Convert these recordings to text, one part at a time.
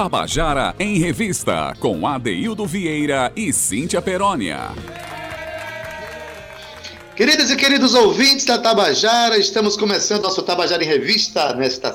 Tabajara em Revista, com Adeildo Vieira e Cíntia Perónia. Queridas e queridos ouvintes da Tabajara, estamos começando nosso Tabajara em Revista nesta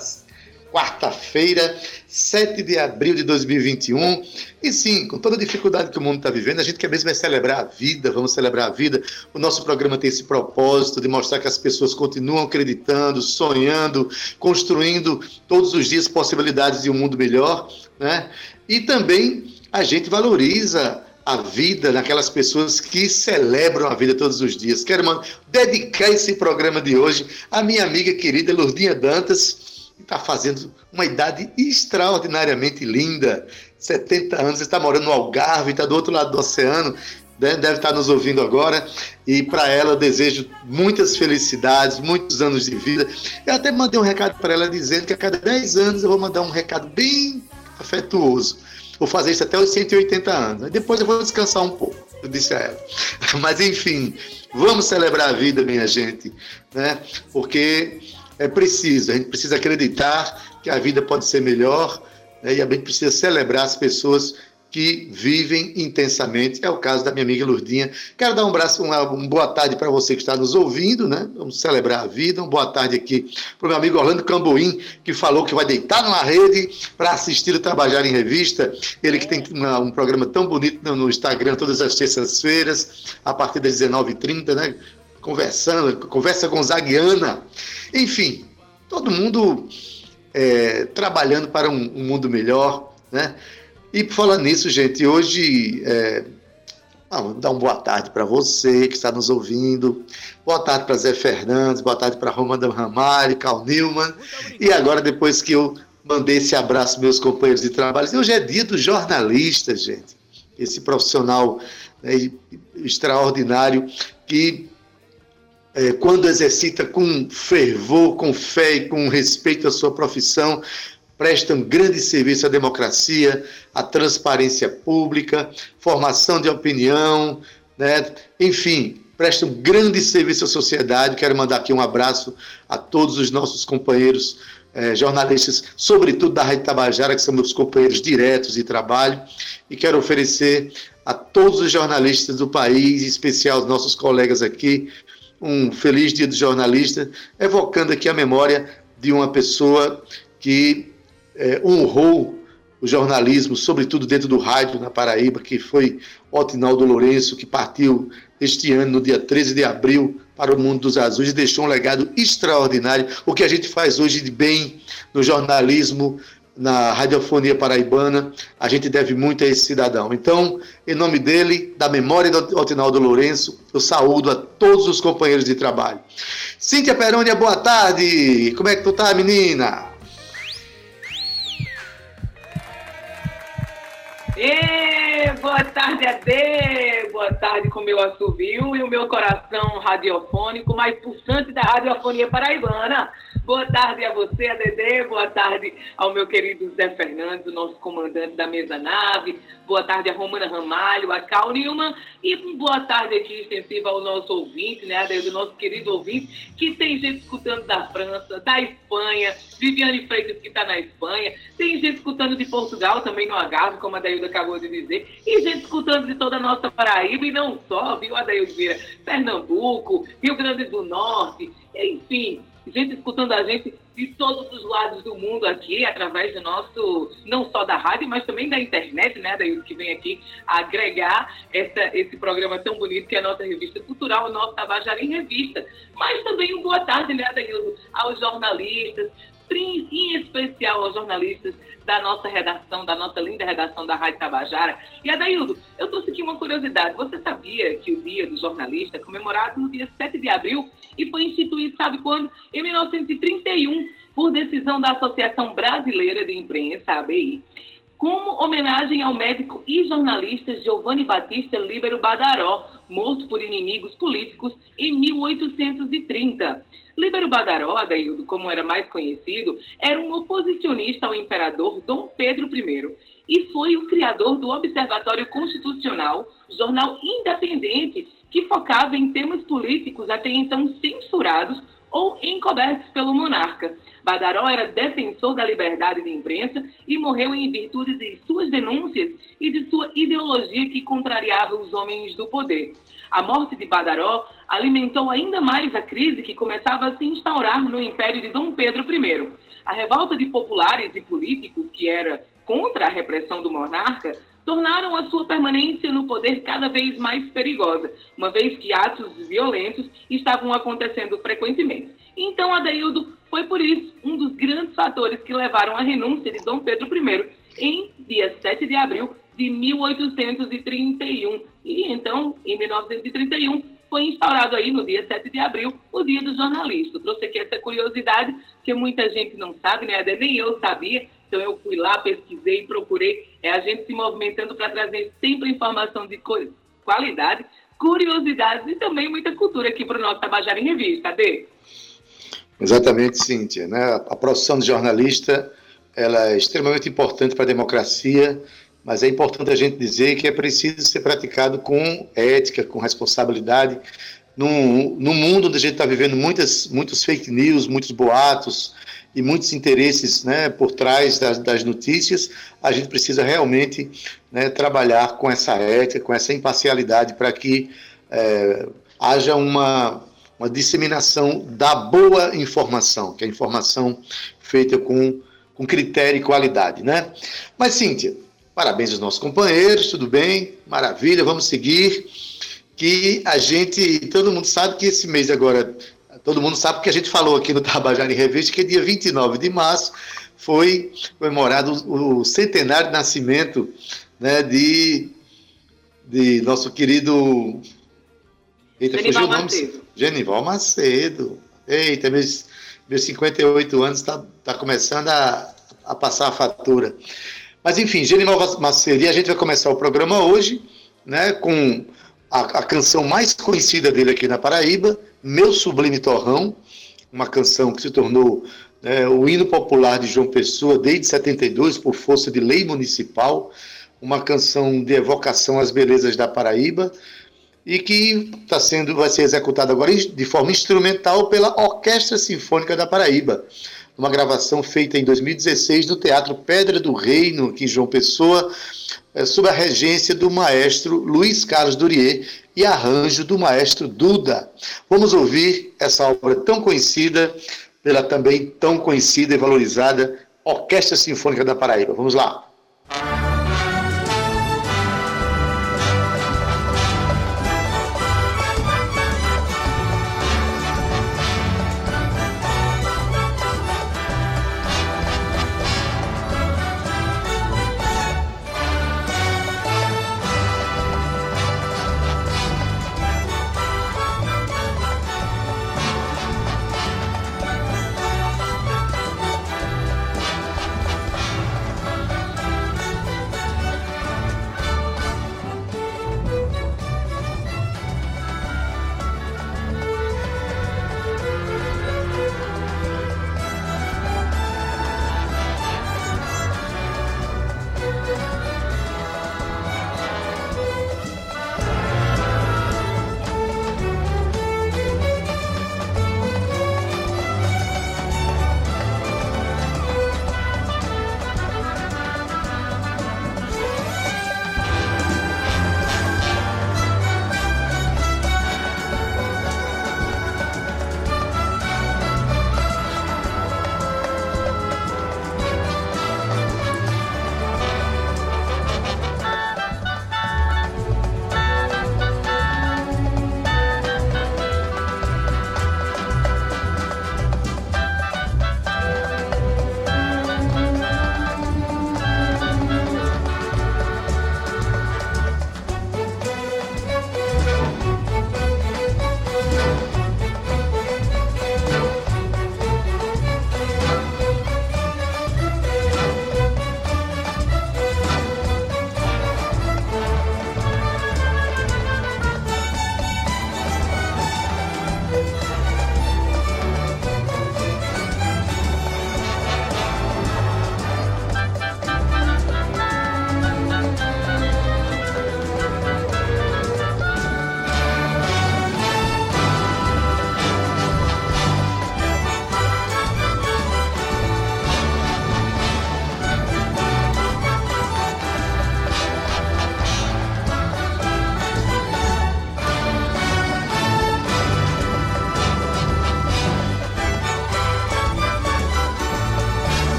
quarta-feira, 7 de abril de 2021. E sim, com toda a dificuldade que o mundo está vivendo, a gente quer mesmo é celebrar a vida, vamos celebrar a vida. O nosso programa tem esse propósito de mostrar que as pessoas continuam acreditando, sonhando, construindo todos os dias possibilidades de um mundo melhor, né? E também a gente valoriza a vida naquelas pessoas que celebram a vida todos os dias. Quero mano, dedicar esse programa de hoje à minha amiga querida Lourdinha Dantas, está fazendo uma idade extraordinariamente linda. 70 anos, está morando no Algarve, está do outro lado do oceano, né? deve estar nos ouvindo agora. E para ela eu desejo muitas felicidades, muitos anos de vida. Eu até mandei um recado para ela dizendo que a cada 10 anos eu vou mandar um recado bem afetuoso. Vou fazer isso até os 180 anos. Depois eu vou descansar um pouco, eu disse a ela. Mas enfim, vamos celebrar a vida, minha gente, né? Porque é preciso, a gente precisa acreditar que a vida pode ser melhor né, e a gente precisa celebrar as pessoas que vivem intensamente. É o caso da minha amiga Lurdinha. Quero dar um abraço, uma, uma boa tarde para você que está nos ouvindo, né? Vamos celebrar a vida. Uma boa tarde aqui para o meu amigo Orlando Camboim, que falou que vai deitar numa rede para assistir o Trabalhar em Revista. Ele que tem uma, um programa tão bonito no, no Instagram todas as terças-feiras, a partir das 19h30, né? Conversando, conversa com Zaguiana, enfim, todo mundo é, trabalhando para um, um, mundo melhor, né? E falando nisso, gente, hoje é, dar uma boa tarde para você que está nos ouvindo, boa tarde para Zé Fernandes, boa tarde para Romana Ramalho, Carl Newman, e agora depois que eu mandei esse abraço meus companheiros de trabalho, hoje é dia do jornalista, gente, esse profissional né, extraordinário que é, quando exercita com fervor, com fé e com respeito à sua profissão, presta um grande serviço à democracia, à transparência pública, formação de opinião, né? enfim, presta um grande serviço à sociedade. Quero mandar aqui um abraço a todos os nossos companheiros eh, jornalistas, sobretudo da Rádio Tabajara, que são meus companheiros diretos de trabalho, e quero oferecer a todos os jornalistas do país, em especial os nossos colegas aqui, um feliz dia do jornalista, evocando aqui a memória de uma pessoa que é, honrou o jornalismo, sobretudo dentro do rádio na Paraíba, que foi Otinaldo Lourenço, que partiu este ano, no dia 13 de abril, para o mundo dos azuis e deixou um legado extraordinário. O que a gente faz hoje de bem no jornalismo, na radiofonia paraibana, a gente deve muito a esse cidadão. Então, em nome dele, da memória do Otinaldo Lourenço, eu saúdo a todos os companheiros de trabalho. Cíntia Perônia, boa tarde! Como é que tu tá, menina? E boa tarde, Ade! Boa tarde com o meu assovio e o meu coração radiofônico mais pulsante da radiofonia paraibana. Boa tarde a você, a Dedê. Boa tarde ao meu querido Zé Fernandes, nosso comandante da mesa nave. Boa tarde a Romana Ramalho, a Cal Nilman. E boa tarde aqui extensiva ao nosso ouvinte, né, do nosso querido ouvinte, que tem gente escutando da França, da Espanha, Viviane Freitas, que está na Espanha. Tem gente escutando de Portugal, também no Algarve, como a Dailda acabou de dizer. E gente escutando de toda a nossa Paraíba, e não só, viu, Adaildo Vieira? Pernambuco, Rio Grande do Norte, enfim gente escutando a gente de todos os lados do mundo aqui, através do nosso, não só da rádio, mas também da internet, né, daí que vem aqui agregar essa, esse programa tão bonito que é a nossa revista cultural, o nosso Tabajara em Revista. Mas também um boa tarde, né, Adaildo, aos jornalistas, em especial aos jornalistas da nossa redação, da nossa linda redação da Rádio Tabajara. E Adaildo, eu trouxe aqui uma curiosidade. Você sabia que o Dia do Jornalista é comemorado no dia 7 de abril e foi instituído, sabe quando? Em 1931, por decisão da Associação Brasileira de Imprensa, ABI, como homenagem ao médico e jornalista Giovanni Batista Líbero Badaró, morto por inimigos políticos em 1830. Líbero Adaildo, como era mais conhecido, era um oposicionista ao imperador Dom Pedro I e foi o criador do Observatório Constitucional, jornal independente que focava em temas políticos até então censurados, ou encobertos pelo monarca. Badaró era defensor da liberdade de imprensa e morreu em virtude de suas denúncias e de sua ideologia que contrariava os homens do poder. A morte de Badaró alimentou ainda mais a crise que começava a se instaurar no império de Dom Pedro I. A revolta de populares e políticos, que era contra a repressão do monarca, tornaram a sua permanência no poder cada vez mais perigosa, uma vez que atos violentos estavam acontecendo frequentemente. Então, Adeildo foi por isso um dos grandes fatores que levaram à renúncia de Dom Pedro I em dia 7 de abril de 1831. E então, em 1931, foi instaurado aí no dia 7 de abril o Dia do Jornalista. Trouxe aqui essa curiosidade que muita gente não sabe, né? Nem eu sabia, então eu fui lá, pesquisei, procurei. É a gente se movimentando para trazer sempre informação de qualidade, curiosidades e também muita cultura aqui para o nosso Tabajara em Revista. Cadê? Exatamente, Cíntia. Né? A profissão de jornalista ela é extremamente importante para a democracia, mas é importante a gente dizer que é preciso ser praticado com ética, com responsabilidade. Num mundo onde a gente está vivendo muitas, muitos fake news, muitos boatos, e muitos interesses né, por trás das, das, notícias, a gente precisa realmente né, trabalhar com essa ética, com essa imparcialidade, para que é, haja uma, uma disseminação da boa informação, que é a informação feita com, com critério e qualidade. Né? Mas, Cíntia, parabéns aos nossos companheiros, tudo bem? Maravilha, vamos seguir. Que a gente, todo mundo sabe que esse mês agora todo mundo sabe que a gente falou aqui no Tabajara em Revista que dia 29 de março foi comemorado o centenário de nascimento né, de, de nosso querido. Eita, Genival. Macedo. Genival Macedo. Eita, meus, meus 58 anos está tá começando a, a passar a fatura. Mas enfim, Genival Macedo, e a gente vai começar o programa hoje né, com a, a canção mais conhecida dele aqui na Paraíba, Meu Sublime Torrão, uma canção que se tornou né, o hino popular de João Pessoa desde 72, por força de lei municipal, uma canção de evocação às belezas da Paraíba, e que está sendo, vai ser executada agora de forma instrumental pela Orquestra Sinfônica da Paraíba uma gravação feita em 2016 no Teatro Pedra do Reino, aqui em João Pessoa, é, sob a regência do maestro Luiz Carlos Durier e arranjo do maestro Duda. Vamos ouvir essa obra tão conhecida pela também tão conhecida e valorizada Orquestra Sinfônica da Paraíba. Vamos lá.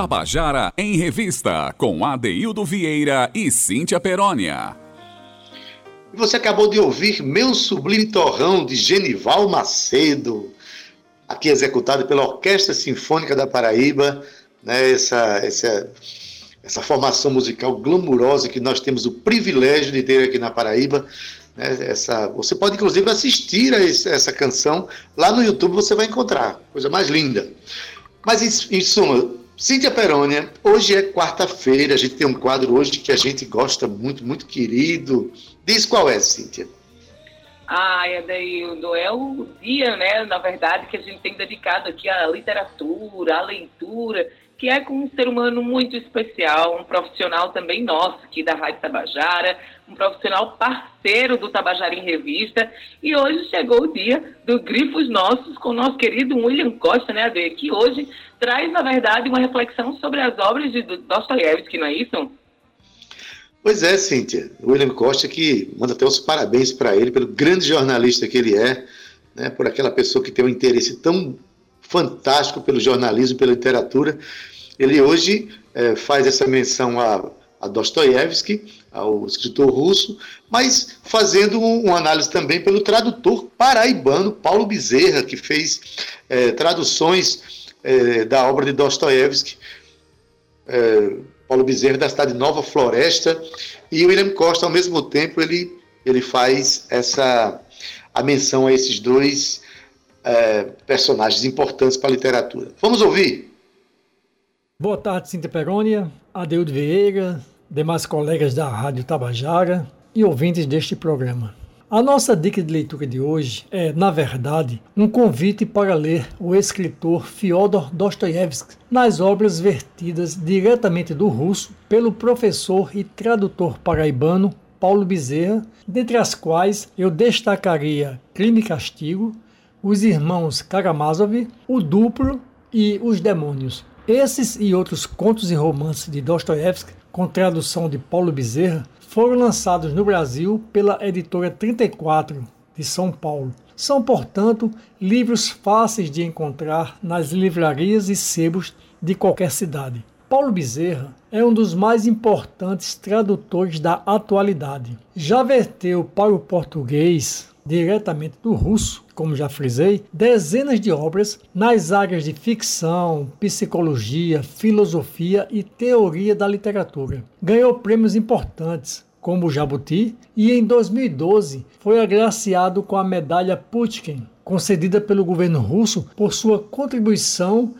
Tabajara em Revista, com Adeildo Vieira e Cíntia Perónia. Você acabou de ouvir Meu Sublime Torrão, de Genival Macedo, aqui executado pela Orquestra Sinfônica da Paraíba, né, essa, essa, essa formação musical glamurosa que nós temos o privilégio de ter aqui na Paraíba. Né, essa, você pode, inclusive, assistir a essa canção lá no YouTube, você vai encontrar, coisa mais linda. Mas, em, em suma, Cíntia Perônia, hoje é quarta-feira, a gente tem um quadro hoje que a gente gosta muito, muito querido. Diz qual é, Cíntia? Ai, Adeildo, é o dia, né, na verdade, que a gente tem dedicado aqui à literatura, à leitura, que é com um ser humano muito especial, um profissional também nosso aqui da Rádio Tabajara, um profissional parceiro do Tabajara em Revista. E hoje chegou o dia do Grifos Nossos com o nosso querido William Costa, né, Ade, que hoje traz, na verdade, uma reflexão sobre as obras de Dostoiévski, não é isso? Pois é, Cíntia. O William Costa que manda até os parabéns para ele pelo grande jornalista que ele é, né, por aquela pessoa que tem um interesse tão fantástico pelo jornalismo, pela literatura. Ele hoje é, faz essa menção a, a Dostoiévski, ao escritor russo, mas fazendo um, uma análise também pelo tradutor paraibano Paulo Bezerra, que fez é, traduções é, da obra de Dostoiévski. É, Paulo Bezerra da cidade de Nova Floresta e William Costa ao mesmo tempo ele ele faz essa a menção a esses dois é, personagens importantes para a literatura. Vamos ouvir? Boa tarde, Cintia Perônia, Adeudo Vieira, demais colegas da Rádio Tabajara e ouvintes deste programa. A nossa dica de leitura de hoje é, na verdade, um convite para ler o escritor Fyodor Dostoiévski nas obras vertidas diretamente do russo pelo professor e tradutor paraibano Paulo Bezerra, dentre as quais eu destacaria Crime e Castigo, os irmãos Karamazov, o Duplo e os Demônios. Esses e outros contos e romances de Dostoiévski, com tradução de Paulo Bezerra, foram lançados no Brasil pela editora 34 de São Paulo. São, portanto, livros fáceis de encontrar nas livrarias e sebos de qualquer cidade. Paulo Bezerra é um dos mais importantes tradutores da atualidade. Já verteu para o português diretamente do russo, como já frisei, dezenas de obras nas áreas de ficção, psicologia, filosofia e teoria da literatura. Ganhou prêmios importantes, como o Jabuti, e em 2012 foi agraciado com a medalha Pushkin, concedida pelo governo russo por sua contribuição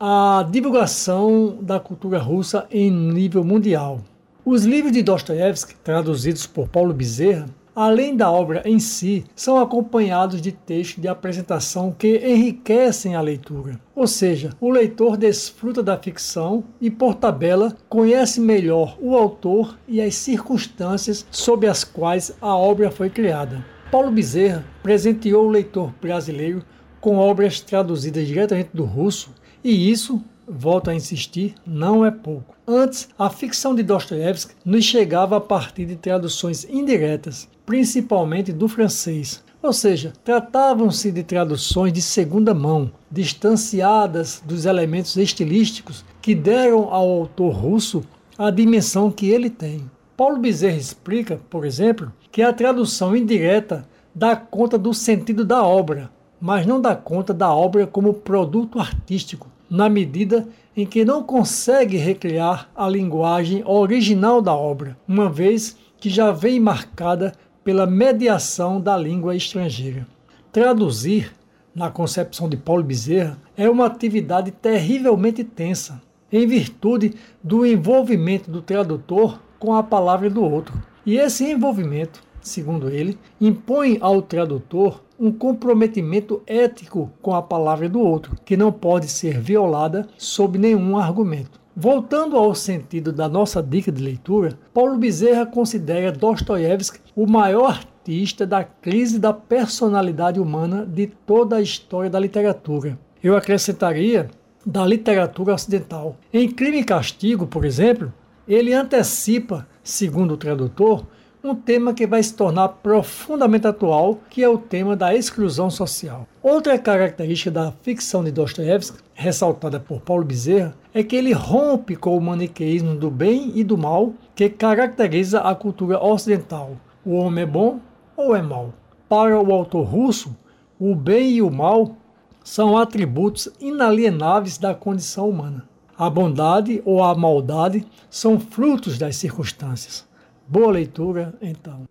à divulgação da cultura russa em nível mundial. Os livros de Dostoiévski, traduzidos por Paulo Bezerra, além da obra em si, são acompanhados de textos de apresentação que enriquecem a leitura. Ou seja, o leitor desfruta da ficção e, por tabela, conhece melhor o autor e as circunstâncias sob as quais a obra foi criada. Paulo Bezerra presenteou o leitor brasileiro com obras traduzidas diretamente do russo, e isso volto a insistir, não é pouco. Antes, a ficção de Dostoiévski nos chegava a partir de traduções indiretas, principalmente do francês. Ou seja, tratavam-se de traduções de segunda mão, distanciadas dos elementos estilísticos que deram ao autor russo a dimensão que ele tem. Paulo Bezerra explica, por exemplo, que a tradução indireta dá conta do sentido da obra, mas não dá conta da obra como produto artístico, na medida em que não consegue recriar a linguagem original da obra, uma vez que já vem marcada pela mediação da língua estrangeira. Traduzir, na concepção de Paulo Bezerra, é uma atividade terrivelmente tensa, em virtude do envolvimento do tradutor com a palavra do outro. E esse envolvimento, segundo ele, impõe ao tradutor um comprometimento ético com a palavra do outro, que não pode ser violada sob nenhum argumento. Voltando ao sentido da nossa dica de leitura, Paulo Bezerra considera Dostoiévski o maior artista da crise da personalidade humana de toda a história da literatura. Eu acrescentaria da literatura ocidental. Em Crime e Castigo, por exemplo, ele antecipa, segundo o tradutor, um tema que vai se tornar profundamente atual, que é o tema da exclusão social. Outra característica da ficção de Dostoiévski, ressaltada por Paulo Bezerra, é que ele rompe com o maniqueísmo do bem e do mal que caracteriza a cultura ocidental. O homem é bom ou é mau? Para o autor russo, o bem e o mal são atributos inalienáveis da condição humana. A bondade ou a maldade são frutos das circunstâncias. Boa leitura, então.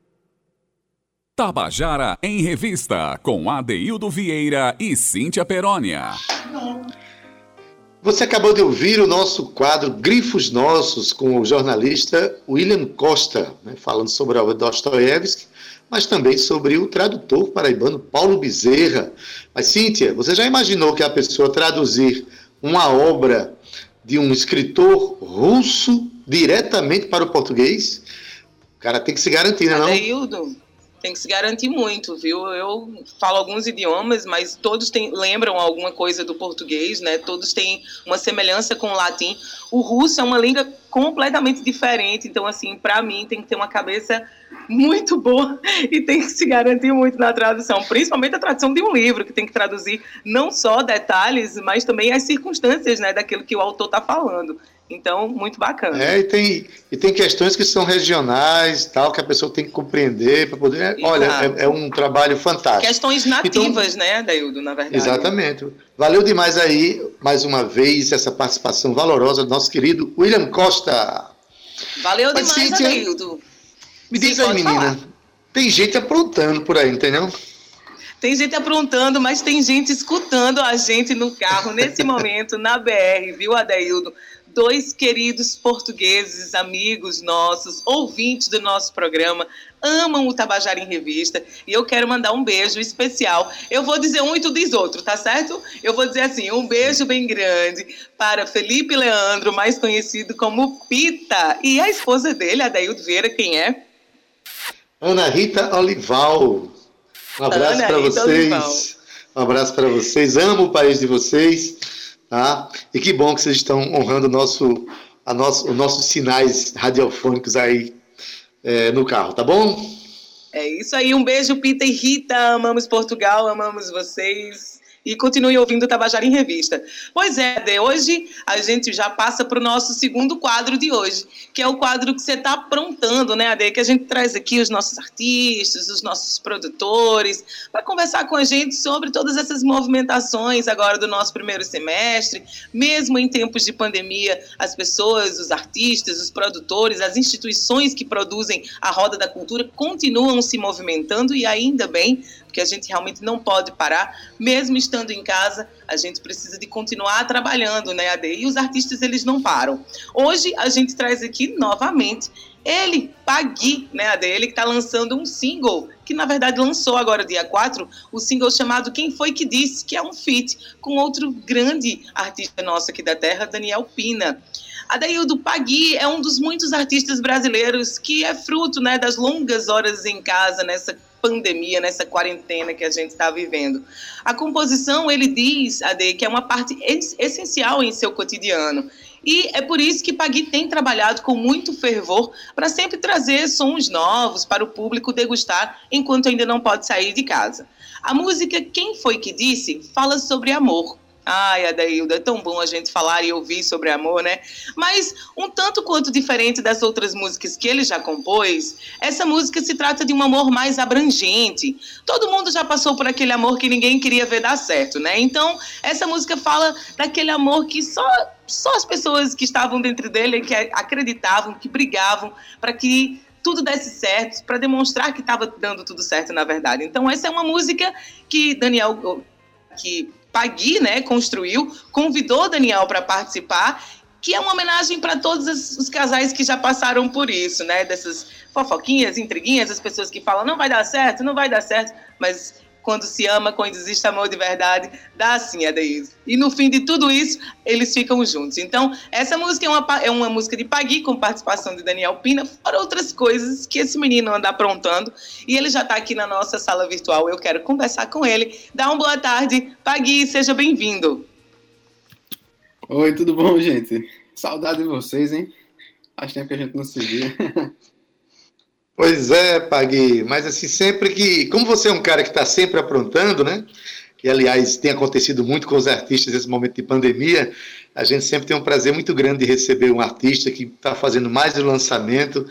Tabajara em Revista, com Adeildo Vieira e Cíntia Perónia. Você acabou de ouvir o nosso quadro Grifos Nossos, com o jornalista William Costa, né, falando sobre a obra de Dostoiévski, mas também sobre o tradutor paraibano Paulo Bezerra. Mas, Cíntia, você já imaginou que a pessoa traduzir uma obra de um escritor russo diretamente para o português? Cara tem que se garantir, né? Não? Adeildo, tem que se garantir muito, viu? Eu falo alguns idiomas, mas todos têm, lembram alguma coisa do português, né? Todos têm uma semelhança com o latim. O russo é uma língua completamente diferente, então, assim, para mim tem que ter uma cabeça muito boa e tem que se garantir muito na tradução, principalmente a tradução de um livro, que tem que traduzir não só detalhes, mas também as circunstâncias, né, daquilo que o autor está falando. Então, muito bacana. É, e tem, e tem questões que são regionais, tal, que a pessoa tem que compreender para poder. Exato. Olha, é, é, um trabalho fantástico. Questões nativas, então, né, Daildo, na verdade. Exatamente. Valeu demais aí, mais uma vez, essa participação valorosa do nosso querido William Costa. Valeu Mas, demais, Cíntia, Daildo. Me diz Sim, aí, menina. Falar. Tem gente aprontando por aí, entendeu? Tem gente aprontando, mas tem gente escutando a gente no carro nesse momento, na BR, viu, Adeildo? Dois queridos portugueses, amigos nossos, ouvintes do nosso programa, amam o Tabajara em Revista e eu quero mandar um beijo especial. Eu vou dizer um e tu diz outro, tá certo? Eu vou dizer assim, um beijo bem grande para Felipe Leandro, mais conhecido como Pita, e a esposa dele, a Daildo Vieira, quem é? Ana Rita Olival. Um abraço para vocês. Olival. Um abraço para vocês. Amo o país de vocês. Tá? E que bom que vocês estão honrando o nosso, a nosso, os nossos sinais radiofônicos aí é, no carro, tá bom? É isso aí, um beijo, Pita e Rita. Amamos Portugal, amamos vocês e continue ouvindo o Tabajara em Revista. Pois é, de hoje a gente já passa para o nosso segundo quadro de hoje, que é o quadro que você está aprontando, né, Ade? Que a gente traz aqui os nossos artistas, os nossos produtores, para conversar com a gente sobre todas essas movimentações agora do nosso primeiro semestre, mesmo em tempos de pandemia, as pessoas, os artistas, os produtores, as instituições que produzem a roda da cultura continuam se movimentando e ainda bem, porque a gente realmente não pode parar, mesmo estando em casa, a gente precisa de continuar trabalhando, né, AD? E os artistas, eles não param. Hoje, a gente traz aqui novamente ele, Pagui, né, AD? Ele que está lançando um single, que na verdade lançou agora dia 4, o single chamado Quem Foi Que Disse, que é um feat com outro grande artista nosso aqui da terra, Daniel Pina. Adaildo Pagui é um dos muitos artistas brasileiros que é fruto né, das longas horas em casa nessa pandemia, nessa quarentena que a gente está vivendo. A composição, ele diz, Ade, que é uma parte essencial em seu cotidiano. E é por isso que Pagui tem trabalhado com muito fervor para sempre trazer sons novos para o público degustar enquanto ainda não pode sair de casa. A música Quem Foi Que Disse fala sobre amor, Ai, Adailda, é tão bom a gente falar e ouvir sobre amor, né? Mas, um tanto quanto diferente das outras músicas que ele já compôs, essa música se trata de um amor mais abrangente. Todo mundo já passou por aquele amor que ninguém queria ver dar certo, né? Então, essa música fala daquele amor que só, só as pessoas que estavam dentro dele, que acreditavam, que brigavam para que tudo desse certo, para demonstrar que estava dando tudo certo, na verdade. Então, essa é uma música que Daniel que Pagui, né, construiu, convidou Daniel para participar, que é uma homenagem para todos os casais que já passaram por isso, né, dessas fofoquinhas, intriguinhas, as pessoas que falam não vai dar certo, não vai dar certo, mas quando se ama, quando existe amor de verdade, dá assim, Adaís. E no fim de tudo isso, eles ficam juntos. Então, essa música é uma, é uma música de Pagui, com participação de Daniel Pina, fora outras coisas que esse menino anda aprontando. E ele já está aqui na nossa sala virtual. Eu quero conversar com ele. Dá uma boa tarde. Pagui, seja bem-vindo. Oi, tudo bom, gente? Saudade de vocês, hein? Faz tempo que a gente não se via. Pois é, Pagui, mas assim, sempre que. Como você é um cara que está sempre aprontando, né? E aliás tem acontecido muito com os artistas nesse momento de pandemia, a gente sempre tem um prazer muito grande de receber um artista que está fazendo mais um lançamento.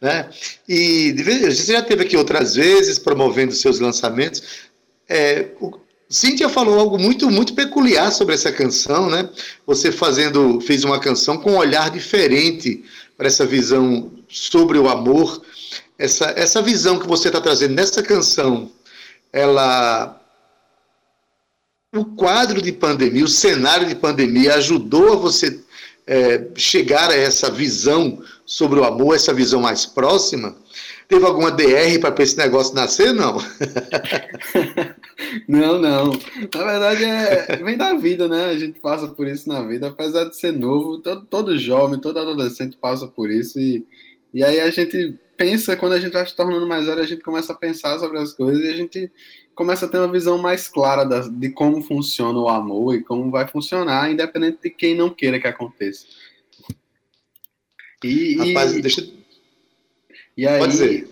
Né? E você já teve aqui outras vezes promovendo seus lançamentos. É, o, Cíntia falou algo muito muito peculiar sobre essa canção, né? Você fazendo fez uma canção com um olhar diferente para essa visão sobre o amor essa, essa visão que você está trazendo nessa canção, ela. O quadro de pandemia, o cenário de pandemia ajudou a você é, chegar a essa visão sobre o amor, essa visão mais próxima? Teve alguma DR para esse negócio nascer, não? não, não. Na verdade, é, vem da vida, né? A gente passa por isso na vida. Apesar de ser novo, todo, todo jovem, todo adolescente passa por isso. E, e aí a gente pensa, quando a gente vai se tornando mais velho, a gente começa a pensar sobre as coisas e a gente começa a ter uma visão mais clara da, de como funciona o amor e como vai funcionar, independente de quem não queira que aconteça. E, Rapaz, e, deixa e aí, Pode dizer.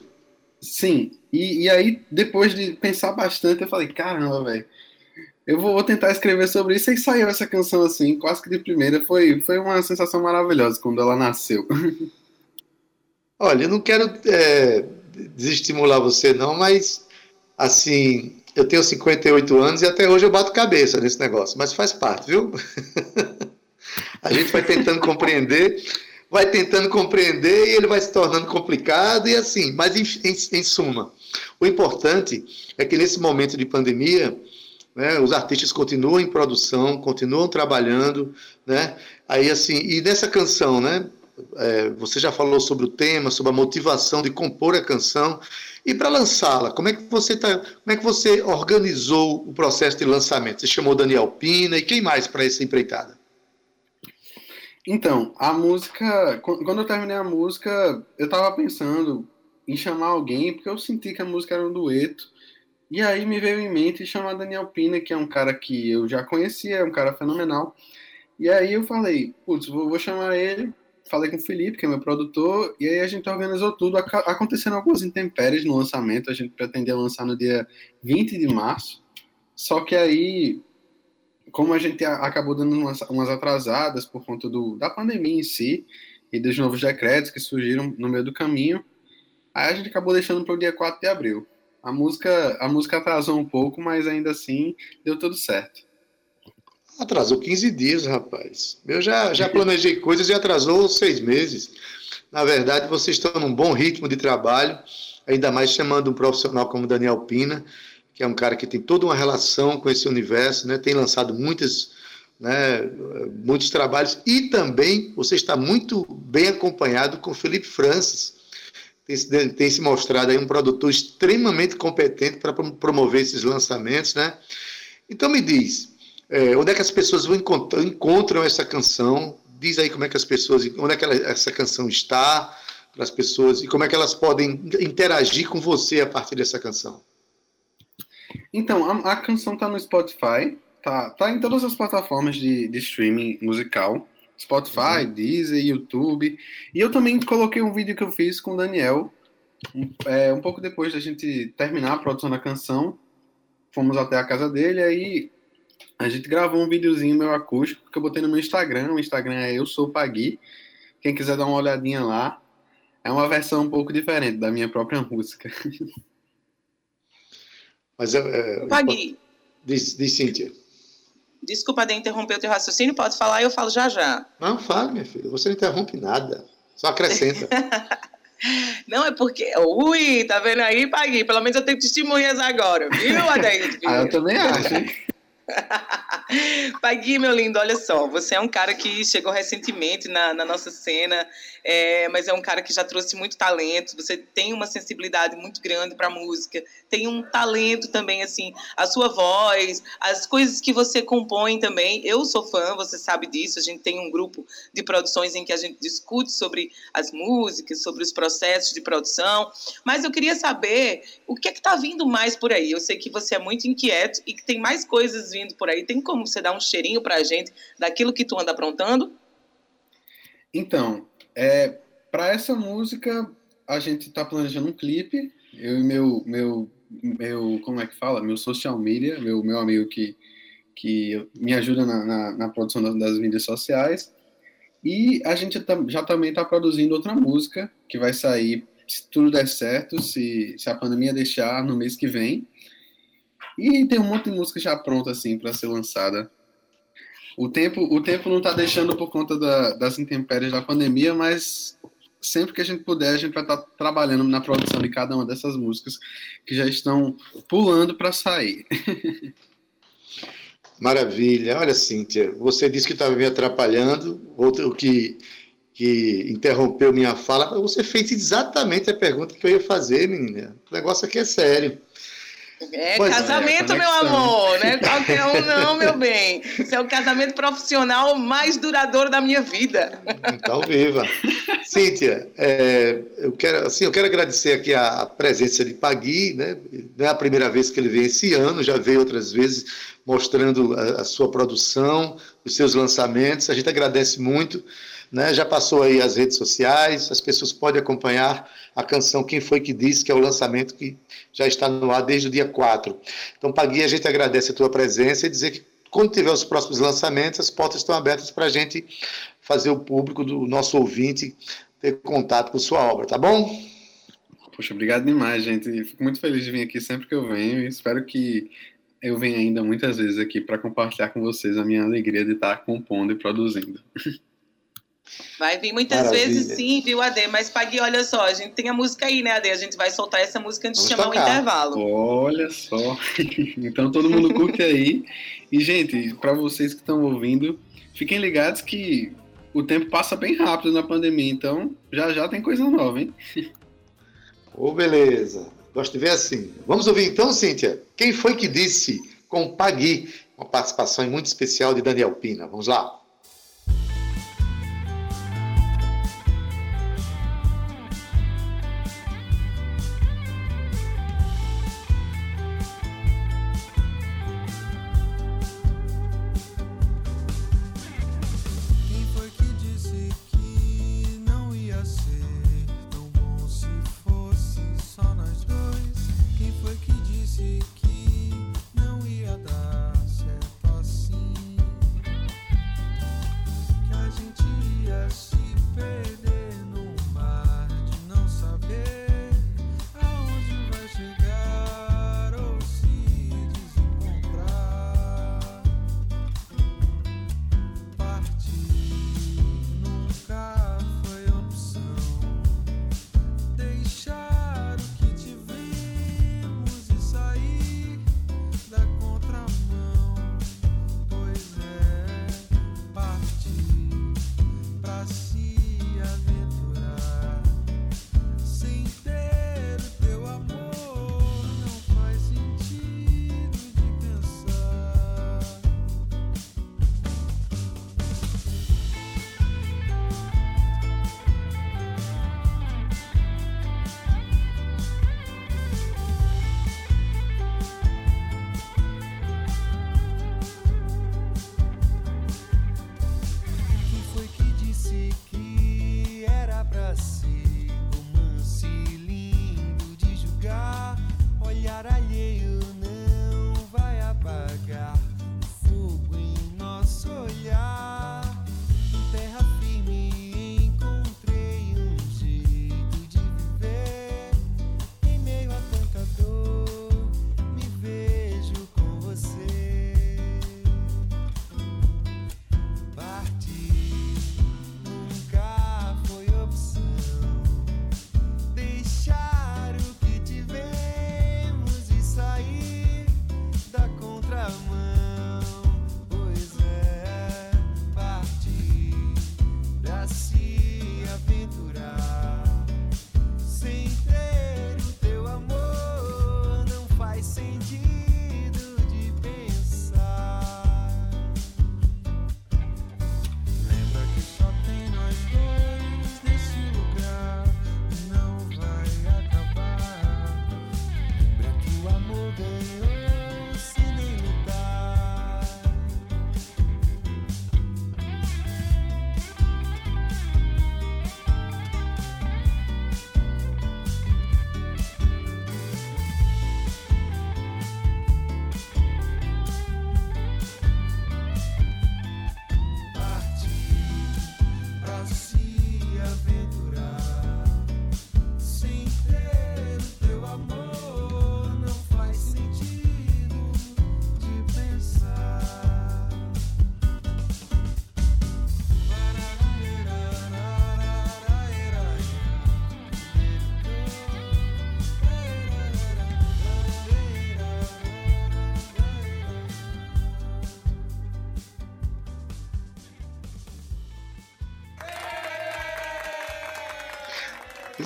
Sim, e, e aí depois de pensar bastante, eu falei, caramba, velho, eu vou, vou, tentar escrever sobre isso e saiu essa canção assim, quase que de primeira. Foi, foi uma sensação maravilhosa quando ela nasceu. Olha, eu não quero é, desestimular você, não, mas assim, eu tenho 58 anos e até hoje eu bato cabeça nesse negócio, mas faz parte, viu? a gente vai tentando compreender, vai tentando compreender e ele vai se tornando complicado e assim, mas em, em, em suma, o importante é que nesse momento de pandemia, né, os artistas continuam em produção, continuam trabalhando, né? Aí assim, e nessa canção, né? É, você já falou sobre o tema, sobre a motivação de compor a canção e para lançá-la. Como é que você tá, como é que você organizou o processo de lançamento? Você chamou Daniel Pina e quem mais para essa empreitada? Então, a música, quando eu terminei a música, eu estava pensando em chamar alguém porque eu senti que a música era um dueto. E aí me veio em mente chamar Daniel Pina, que é um cara que eu já conhecia, é um cara fenomenal. E aí eu falei, putz, vou, vou chamar ele falei com o Felipe, que é meu produtor, e aí a gente organizou tudo. Acontecendo algumas intempéries no lançamento, a gente pretendia lançar no dia 20 de março, só que aí, como a gente acabou dando umas, umas atrasadas por conta do, da pandemia em si, e dos novos decretos que surgiram no meio do caminho, aí a gente acabou deixando para o dia 4 de abril. A música, a música atrasou um pouco, mas ainda assim deu tudo certo. Atrasou 15 dias, rapaz. Eu já, já planejei coisas e atrasou seis meses. Na verdade, vocês estão num bom ritmo de trabalho, ainda mais chamando um profissional como Daniel Pina, que é um cara que tem toda uma relação com esse universo, né? tem lançado muitas, né, muitos trabalhos, e também você está muito bem acompanhado com Felipe Francis, tem, tem se mostrado aí um produtor extremamente competente para promover esses lançamentos. Né? Então me diz, é, onde é que as pessoas vão encontram, encontram essa canção? Diz aí como é que as pessoas, onde é que ela, essa canção está para as pessoas e como é que elas podem interagir com você a partir dessa canção. Então, a, a canção está no Spotify, tá, tá em todas as plataformas de, de streaming musical. Spotify, uhum. Deezer, YouTube. E eu também coloquei um vídeo que eu fiz com o Daniel, um, é, um pouco depois da gente terminar a produção da canção. Fomos até a casa dele, aí a gente gravou um videozinho meu acústico que eu botei no meu Instagram. O Instagram é Eu Sou Pagui. Quem quiser dar uma olhadinha lá, é uma versão um pouco diferente da minha própria música. Mas é. é Pagui. Diz, diz Cíntia. Desculpa de interromper o teu raciocínio, pode falar e eu falo já já. Não, fala, minha filha. Você não interrompe nada. Só acrescenta. Não, é porque. Ui, tá vendo aí, Pagui? Pelo menos eu tenho testemunhas agora, viu, Adair? ah, eu também acho. Pagui, meu lindo, olha só, você é um cara que chegou recentemente na, na nossa cena, é, mas é um cara que já trouxe muito talento, você tem uma sensibilidade muito grande para música, tem um talento também, assim, a sua voz, as coisas que você compõe também. Eu sou fã, você sabe disso, a gente tem um grupo de produções em que a gente discute sobre as músicas, sobre os processos de produção, mas eu queria saber o que é que está vindo mais por aí. Eu sei que você é muito inquieto e que tem mais coisas vindo por aí. Tem como você dar um cheirinho para a gente daquilo que tu anda aprontando? Então, é, para essa música, a gente está planejando um clipe. Eu e meu, meu, meu, como é que fala? Meu social media, meu, meu amigo que, que me ajuda na, na, na produção das, das mídias sociais. E a gente já também está produzindo outra música que vai sair, se tudo der certo, se, se a pandemia deixar, no mês que vem. E tem um monte de música já pronta assim para ser lançada. O tempo, o tempo não está deixando por conta da, das intempéries da pandemia, mas sempre que a gente puder, a gente vai estar tá trabalhando na produção de cada uma dessas músicas que já estão pulando para sair. Maravilha. Olha, Cíntia, você disse que estava me atrapalhando, outro que, que interrompeu minha fala, você fez exatamente a pergunta que eu ia fazer, menina. O negócio aqui é sério. É pois casamento, é, meu amor, né? Qualquer um não, meu bem. Isso é o casamento profissional mais duradouro da minha vida. Então, viva. Cíntia, é, eu, quero, assim, eu quero agradecer aqui a, presença de Pagui, né? Não é a primeira vez que ele vem esse ano, já veio outras vezes mostrando a, a sua produção, os seus lançamentos. A gente agradece muito. Né? Já passou aí as redes sociais, as pessoas podem acompanhar a canção Quem Foi Que Disse, que é o lançamento que já está no ar desde o dia 4. Então, Pagui, a gente agradece a tua presença e dizer que quando tiver os próximos lançamentos, as portas estão abertas para a gente fazer o público do nosso ouvinte ter contato com sua obra, tá bom? Poxa, obrigado demais, gente. Fico muito feliz de vir aqui sempre que eu venho e espero que eu venha ainda muitas vezes aqui para compartilhar com vocês a minha alegria de estar compondo e produzindo. Vai vir muitas Maravilha. vezes sim, viu, Ade? Mas Pague, olha só, a gente tem a música aí, né, Ade? A gente vai soltar essa música antes de chamar tocar. o intervalo. Olha só. então todo mundo curte aí. E, gente, para vocês que estão ouvindo, fiquem ligados que o tempo passa bem rápido na pandemia, então já já tem coisa nova, hein? Ô, oh, beleza. Gosto de ver assim. Vamos ouvir então, Cíntia? Quem foi que disse com Pagui? Uma participação muito especial de Daniel Pina. Vamos lá.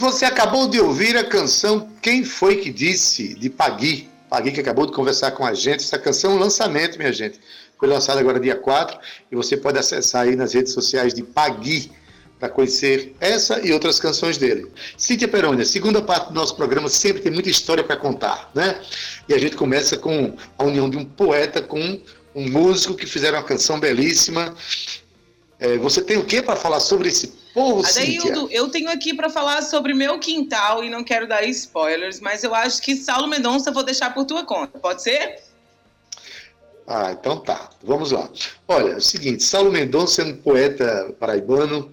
Você acabou de ouvir a canção Quem Foi Que Disse, de Pagui. Pagui que acabou de conversar com a gente. Essa canção é um lançamento, minha gente. Foi lançada agora dia 4 e você pode acessar aí nas redes sociais de Pagui para conhecer essa e outras canções dele. Cíntia Perônia, segunda parte do nosso programa sempre tem muita história para contar, né? E a gente começa com a união de um poeta com um músico que fizeram uma canção belíssima. É, você tem o que para falar sobre esse Povo, Adaildo, eu tenho aqui para falar sobre meu quintal e não quero dar spoilers, mas eu acho que Saulo Mendonça vou deixar por tua conta. Pode ser? Ah, então tá. Vamos lá. Olha, é o seguinte, Saulo Mendonça é um poeta paraibano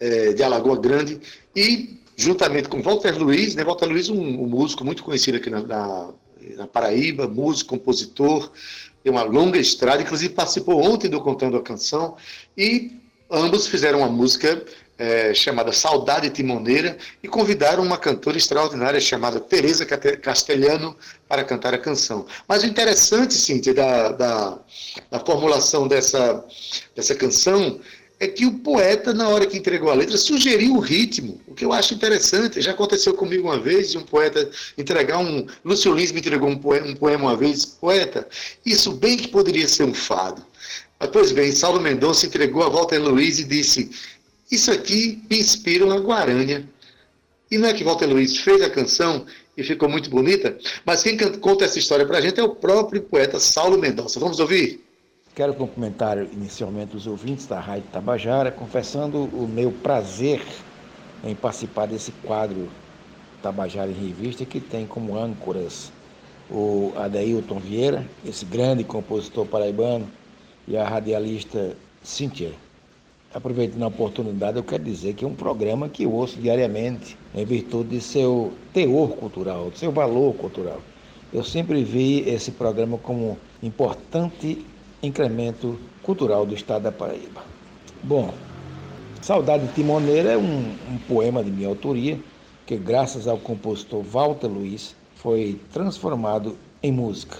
é, de Alagoa Grande e juntamente com Walter Luiz, né? Walter Luiz, um, um músico muito conhecido aqui na, na, na Paraíba, músico, compositor, tem uma longa estrada, inclusive participou ontem do Contando a Canção e Ambos fizeram uma música é, chamada Saudade Timoneira e convidaram uma cantora extraordinária chamada Teresa Castelhano para cantar a canção. Mas o interessante, Cíntia, da, da, da formulação dessa, dessa canção é que o poeta, na hora que entregou a letra, sugeriu o ritmo, o que eu acho interessante. Já aconteceu comigo uma vez, de um poeta entregar um. Lúcio Lins me entregou um poema, um poema uma vez, poeta, isso bem que poderia ser um fado. Mas, pois bem, Saulo Mendonça entregou a Walter Luiz e disse: Isso aqui me inspira uma Guarânia. E não é que Walter Luiz fez a canção e ficou muito bonita, mas quem conta essa história para a gente é o próprio poeta Saulo Mendonça. Vamos ouvir? Quero cumprimentar inicialmente os ouvintes da Rádio Tabajara, confessando o meu prazer em participar desse quadro Tabajara em Revista, que tem como âncoras o Adeilton Vieira, esse grande compositor paraibano, e a radialista Cíntia. Aproveitando a oportunidade, eu quero dizer que é um programa que eu ouço diariamente, em virtude de seu teor cultural, de seu valor cultural. Eu sempre vi esse programa como importante incremento cultural do estado da Paraíba. Bom, Saudade Timoneira é um, um poema de minha autoria, que graças ao compositor Walter Luiz foi transformado em música.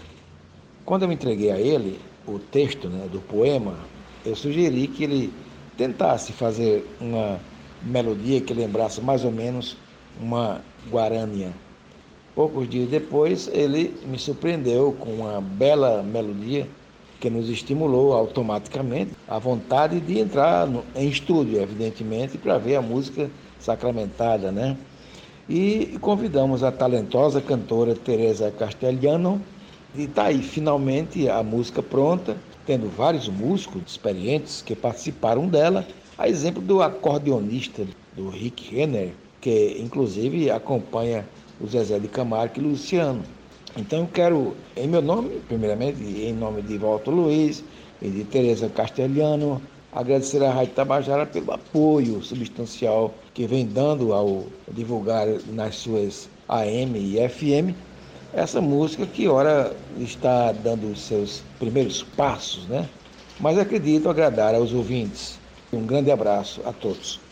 Quando eu entreguei a ele, o texto né, do poema, eu sugeri que ele tentasse fazer uma melodia que lembrasse mais ou menos uma guarânia. Poucos dias depois, ele me surpreendeu com uma bela melodia que nos estimulou automaticamente a vontade de entrar no, em estúdio, evidentemente, para ver a música sacramentada, né? E convidamos a talentosa cantora Teresa Castellano e está aí, finalmente, a música pronta, tendo vários músicos experientes que participaram dela, a exemplo do acordeonista do Rick Renner, que inclusive acompanha o Zezé de Camargo e Luciano. Então eu quero, em meu nome, primeiramente, em nome de Walter Luiz e de Tereza Castelhano, agradecer à Rádio Tabajara pelo apoio substancial que vem dando ao divulgar nas suas AM e FM essa música que ora está dando os seus primeiros passos, né? Mas acredito agradar aos ouvintes. Um grande abraço a todos.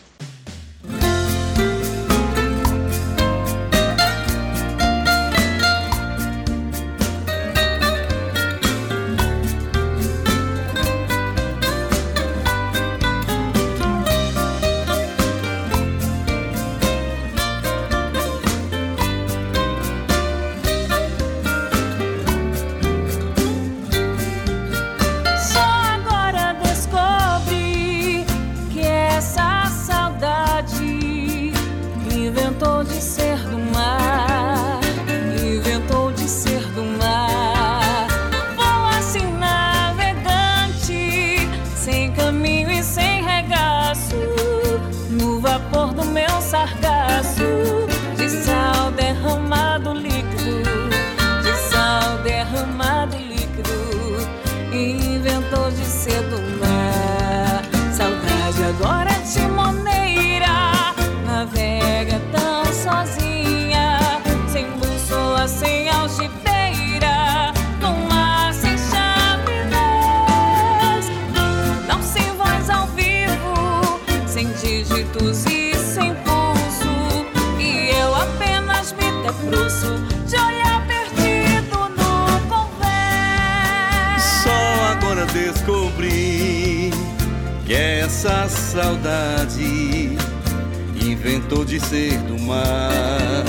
Inventou de ser do mar,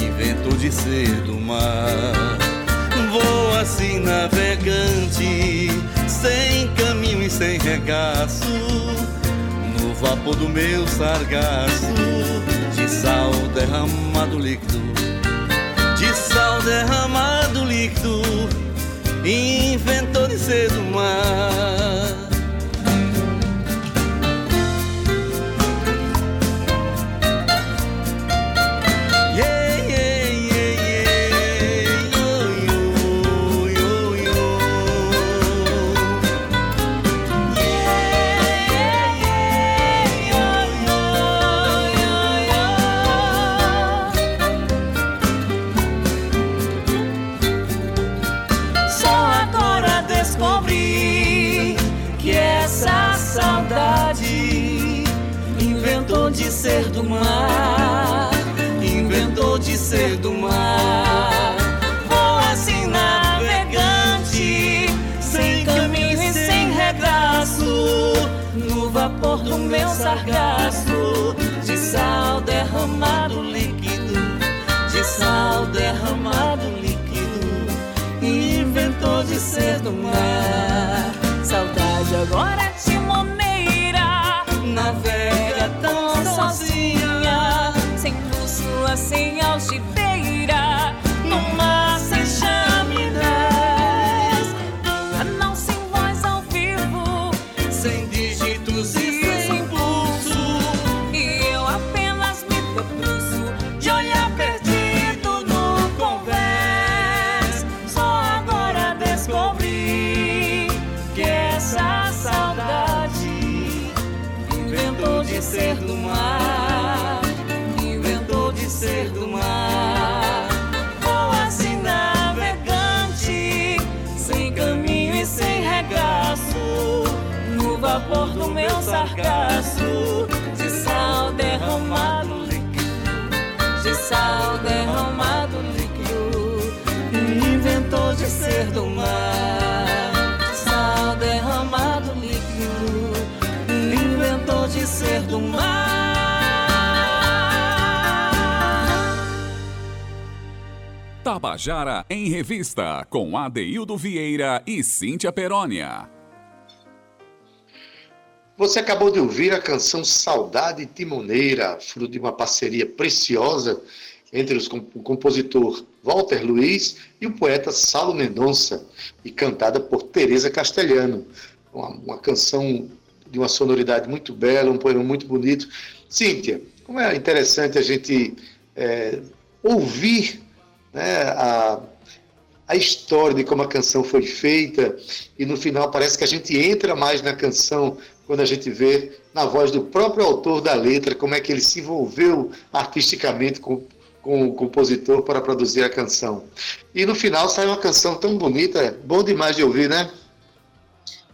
inventou de ser do mar. Vou assim navegante, sem caminho e sem regaço, no vapor do meu sargaço, de sal derramado líquido, de sal derramado líquido, inventou de ser do mar. Sem Tabajara em Revista, com Adeildo Vieira e Cíntia Perónia. Você acabou de ouvir a canção Saudade Timoneira, fruto de uma parceria preciosa entre os, o compositor Walter Luiz e o poeta Salo Mendonça, e cantada por Teresa Castelhano. Uma, uma canção de uma sonoridade muito bela, um poema muito bonito. Cíntia, como é interessante a gente é, ouvir né, a, a história de como a canção foi feita, e no final parece que a gente entra mais na canção quando a gente vê na voz do próprio autor da letra como é que ele se envolveu artisticamente com, com o compositor para produzir a canção. E no final sai uma canção tão bonita, bom demais de ouvir, né?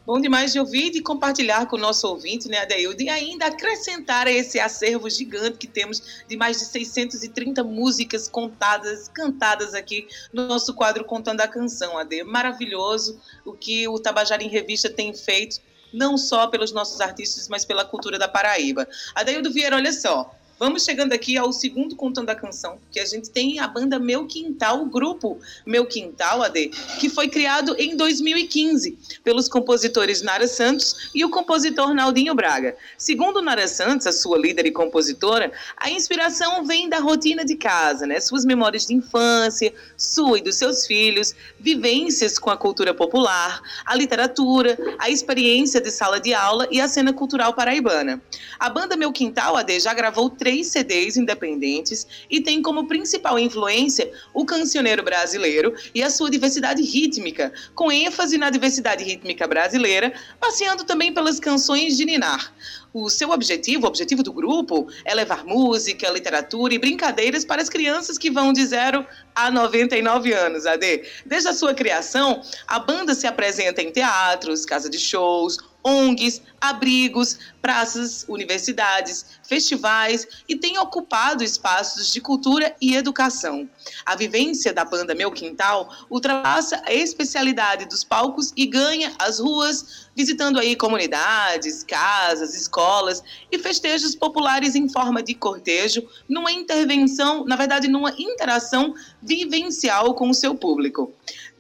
Bom demais de ouvir e compartilhar com o nosso ouvinte, né, Adeildo? E ainda acrescentar a esse acervo gigante que temos de mais de 630 músicas contadas, cantadas aqui no nosso quadro Contando a Canção, Ade. Maravilhoso o que o Tabajara em Revista tem feito, não só pelos nossos artistas, mas pela cultura da Paraíba. Adeildo Vieira, olha só, Vamos chegando aqui ao segundo Contando a Canção, que a gente tem a banda Meu Quintal, o grupo Meu Quintal, AD, que foi criado em 2015 pelos compositores Nara Santos e o compositor Naldinho Braga. Segundo Nara Santos, a sua líder e compositora, a inspiração vem da rotina de casa, né? Suas memórias de infância, sua e dos seus filhos, vivências com a cultura popular, a literatura, a experiência de sala de aula e a cena cultural paraibana. A banda Meu Quintal, AD, já gravou três três CDs independentes e tem como principal influência o cancioneiro brasileiro e a sua diversidade rítmica, com ênfase na diversidade rítmica brasileira, passeando também pelas canções de Ninar. O seu objetivo, o objetivo do grupo, é levar música, literatura e brincadeiras para as crianças que vão de 0 a 99 anos, AD. Desde a sua criação, a banda se apresenta em teatros, casa de shows, ONGs, abrigos, praças, universidades, festivais e tem ocupado espaços de cultura e educação. A vivência da banda Meu Quintal ultrapassa a especialidade dos palcos e ganha as ruas, visitando aí comunidades, casas, escolas e festejos populares em forma de cortejo, numa intervenção, na verdade, numa interação vivencial com o seu público.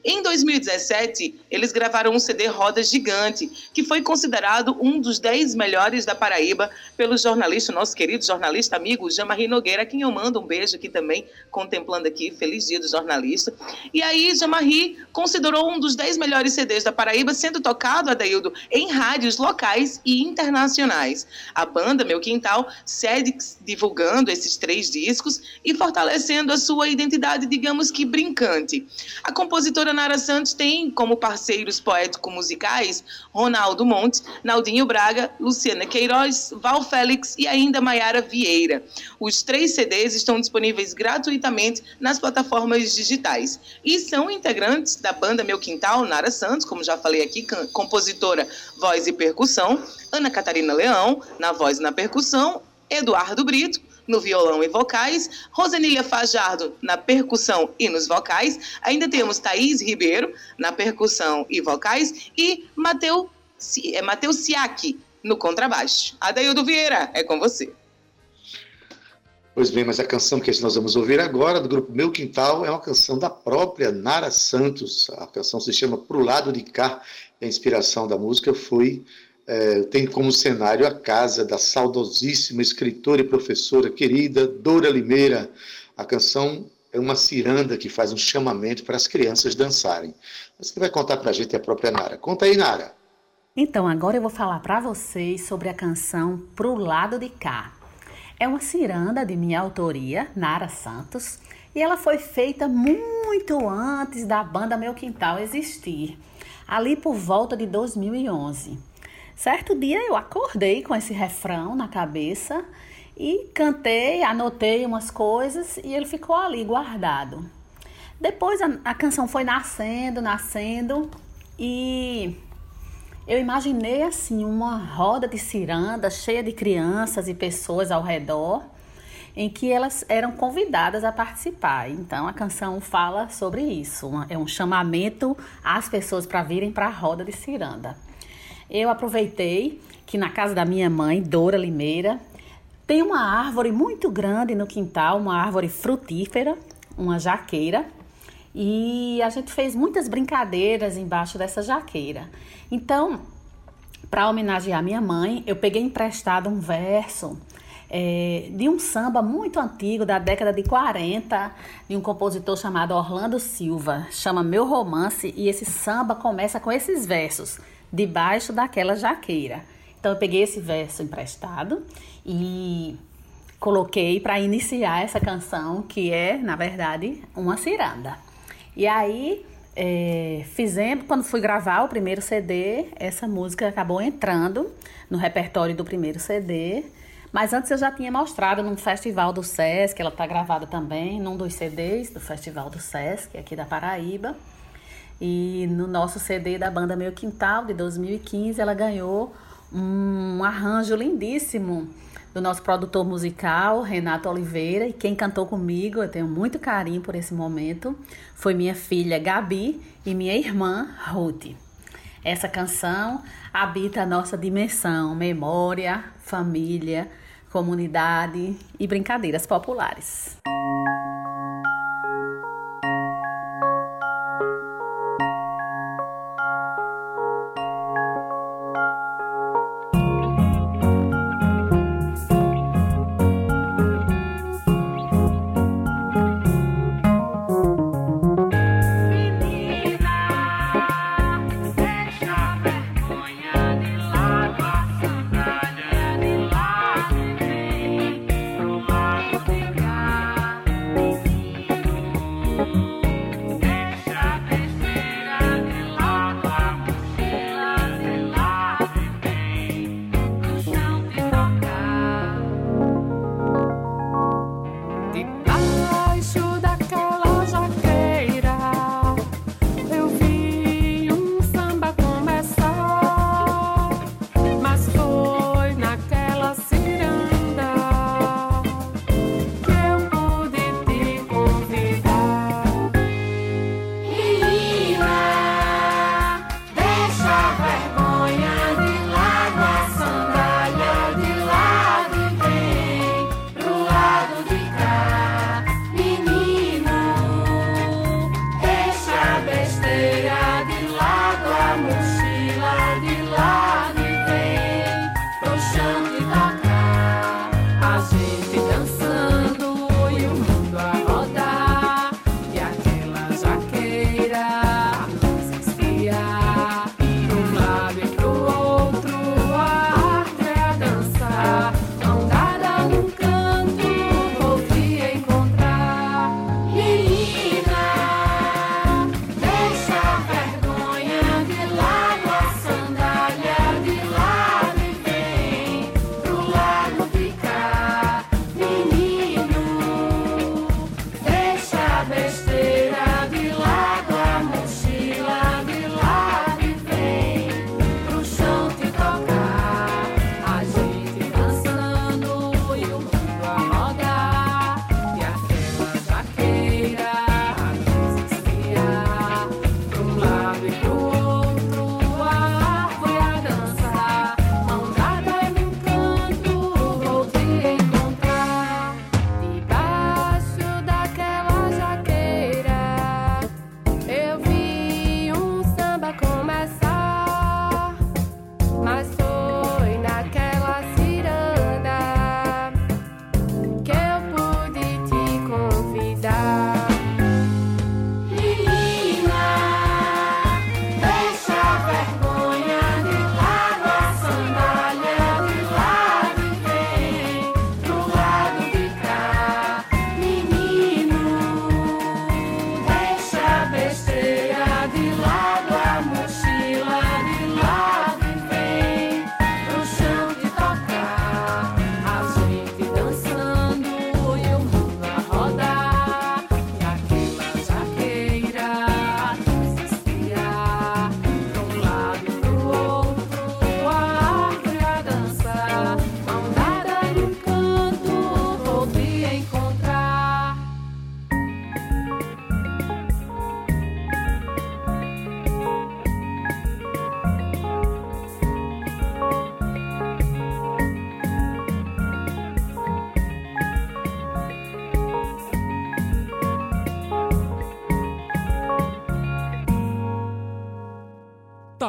Em 2017, eles gravaram um CD Roda Gigante, que foi considerado um dos 10 melhores da Paraíba pelo jornalista, nosso querido jornalista amigo Jamarri Nogueira, a quem eu mando um beijo aqui também, contemplando aqui, feliz dia do jornalista. E aí, Jamarri considerou um dos 10 melhores CDs da Paraíba, sendo tocado, Adaildo, em rádios locais e internacionais. A banda Meu Quintal segue divulgando esses três discos e fortalecendo a sua identidade, digamos que brincante. A compositora Nara Santos tem como parceiros poético-musicais Ronaldo Montes, Naldinho Braga, Luciana Queiroz, Val Félix e ainda Maiara Vieira. Os três CDs estão disponíveis gratuitamente nas plataformas digitais e são integrantes da banda Meu Quintal, Nara Santos, como já falei aqui, compositora, voz e percussão, Ana Catarina Leão, na voz e na percussão, Eduardo Brito, no violão e vocais, Rosanília Fajardo na percussão e nos vocais, ainda temos Thaís Ribeiro na percussão e vocais e Mateus é, Mateus Siaki no contrabaixo. Adaildo Vieira, é com você. Pois bem, mas a canção que nós vamos ouvir agora, do grupo Meu Quintal, é uma canção da própria Nara Santos. A canção se chama Pro Lado de Cá. A inspiração da música foi é, tem como cenário a casa da saudosíssima escritora e professora querida Dora Limeira. A canção é uma ciranda que faz um chamamento para as crianças dançarem. Mas quem vai contar para a gente é a própria Nara. Conta aí, Nara. Então, agora eu vou falar para vocês sobre a canção Pro Lado de Cá. É uma ciranda de minha autoria, Nara Santos, e ela foi feita muito antes da banda Meu Quintal existir, ali por volta de 2011. Certo dia eu acordei com esse refrão na cabeça e cantei, anotei umas coisas e ele ficou ali guardado. Depois a, a canção foi nascendo, nascendo e eu imaginei assim uma roda de ciranda cheia de crianças e pessoas ao redor em que elas eram convidadas a participar. Então a canção fala sobre isso, é um chamamento às pessoas para virem para a roda de ciranda. Eu aproveitei que na casa da minha mãe, Dora Limeira, tem uma árvore muito grande no quintal, uma árvore frutífera, uma jaqueira, e a gente fez muitas brincadeiras embaixo dessa jaqueira. Então, para homenagear minha mãe, eu peguei emprestado um verso é, de um samba muito antigo, da década de 40, de um compositor chamado Orlando Silva, chama Meu Romance, e esse samba começa com esses versos debaixo daquela jaqueira. Então eu peguei esse verso emprestado e coloquei para iniciar essa canção que é, na verdade, uma ciranda. E aí é, fizemos, quando fui gravar o primeiro CD, essa música acabou entrando no repertório do primeiro CD. Mas antes eu já tinha mostrado num festival do Sesc, ela está gravada também, num dos CDs do Festival do Sesc, aqui da Paraíba. E no nosso CD da banda Meu Quintal, de 2015, ela ganhou um arranjo lindíssimo do nosso produtor musical, Renato Oliveira, e quem cantou comigo, eu tenho muito carinho por esse momento, foi minha filha Gabi e minha irmã Ruth. Essa canção habita a nossa dimensão, memória, família, comunidade e brincadeiras populares. Show.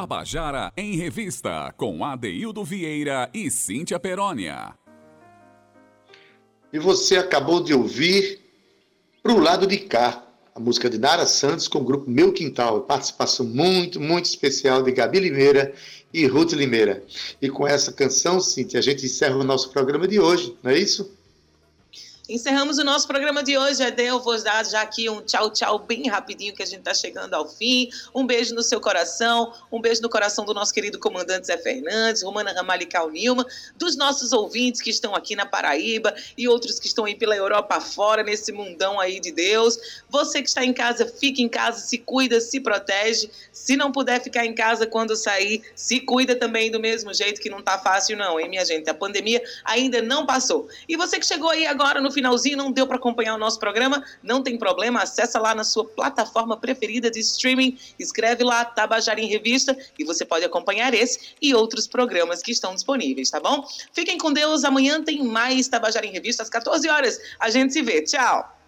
Tabajara em Revista, com Adeildo Vieira e Cíntia Perónia. E você acabou de ouvir Pro Lado de Cá, a música de Nara Santos com o grupo Meu Quintal. Participação muito, muito especial de Gabi Limeira e Ruth Limeira. E com essa canção, Cíntia, a gente encerra o nosso programa de hoje, não é isso? Encerramos o nosso programa de hoje, Ede. Eu vou dar já aqui um tchau, tchau bem rapidinho, que a gente está chegando ao fim. Um beijo no seu coração, um beijo no coração do nosso querido comandante Zé Fernandes, Romana Ramalical Nilma, dos nossos ouvintes que estão aqui na Paraíba e outros que estão aí pela Europa fora, nesse mundão aí de Deus. Você que está em casa, fique em casa, se cuida, se protege. Se não puder ficar em casa quando sair, se cuida também do mesmo jeito, que não tá fácil, não, hein, minha gente? A pandemia ainda não passou. E você que chegou aí agora no finalzinho não deu para acompanhar o nosso programa, não tem problema, acessa lá na sua plataforma preferida de streaming, escreve lá Tabajara em Revista e você pode acompanhar esse e outros programas que estão disponíveis, tá bom? Fiquem com Deus, amanhã tem mais Tabajara em Revista às 14 horas. A gente se vê. Tchau.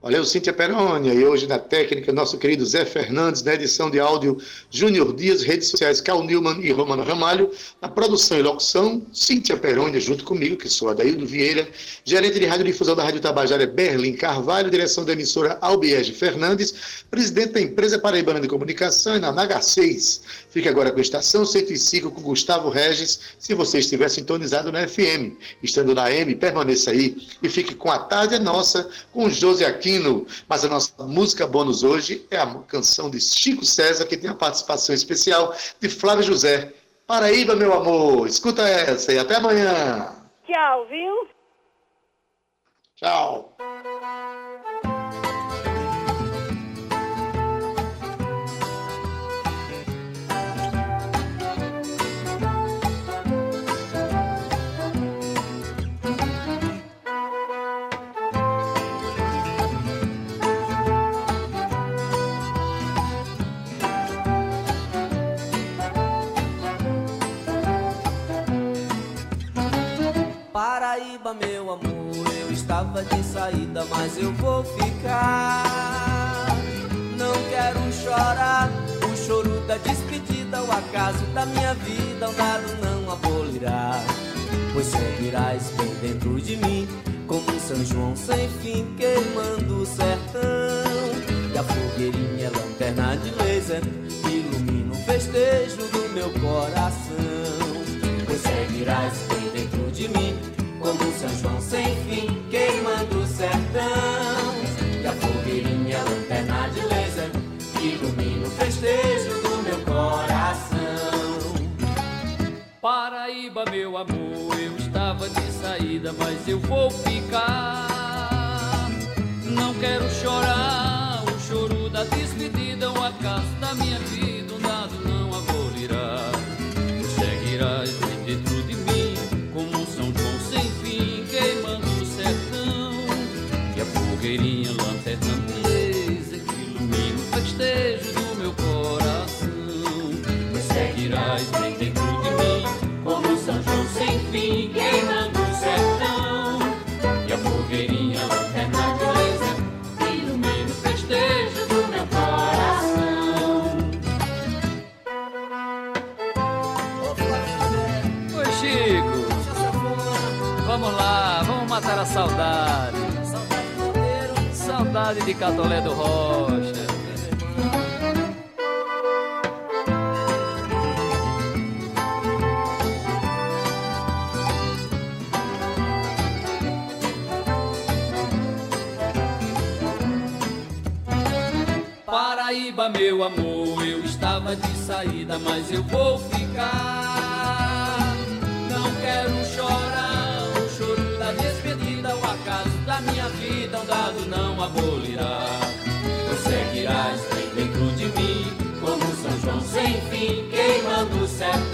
Valeu, Cíntia Perônia. E hoje na técnica, nosso querido Zé Fernandes, na edição de áudio, Júnior Dias, redes sociais, Cal Newman e Romano Ramalho. Na produção e locução, Cíntia Perônia, junto comigo, que sou Adaildo Vieira. Gerente de radiodifusão da Rádio Tabajara, Berlim Carvalho. Direção da emissora Albiege Fernandes. Presidente da empresa Paraibana de Comunicação e na Naga 6. Fique agora com a estação 105 com Gustavo Regis, se você estiver sintonizado na FM. Estando na M, permaneça aí e fique com a tarde nossa, com José Aquino. Mas a nossa música bônus hoje é a canção de Chico César, que tem a participação especial de Flávio José. Paraíba, meu amor, escuta essa e até amanhã. Tchau, viu? Tchau. De saída, mas eu vou ficar. Não quero chorar, o choro da despedida, o acaso da minha vida, o dado não abolirá. Pois seguirás bem dentro de mim, como um São João sem fim, queimando o sertão. E a fogueirinha é lanterna de laser, ilumina o festejo do meu coração. Pois seguirás bem dentro de mim, como um São João saída, mas eu vou ficar. Não quero chorar, o choro da despedida, o acaso da minha vida, um dado não abolirá. Tu seguirás bem dentro de mim, como um São João sem fim, queimando o sertão. E a fogueirinha lanterna laser que ilumina o festejo do meu coração. Tu seguirás bem dentro de mim, Como um São João sem fim, queimando Saudade de Catolé do Rocha. Paraíba, meu amor, eu estava de saída, mas eu vou ficar. Acaso da minha vida, um dado não abolirá. Tu seguirás dentro de mim, como São João sem fim, queimando o sertão.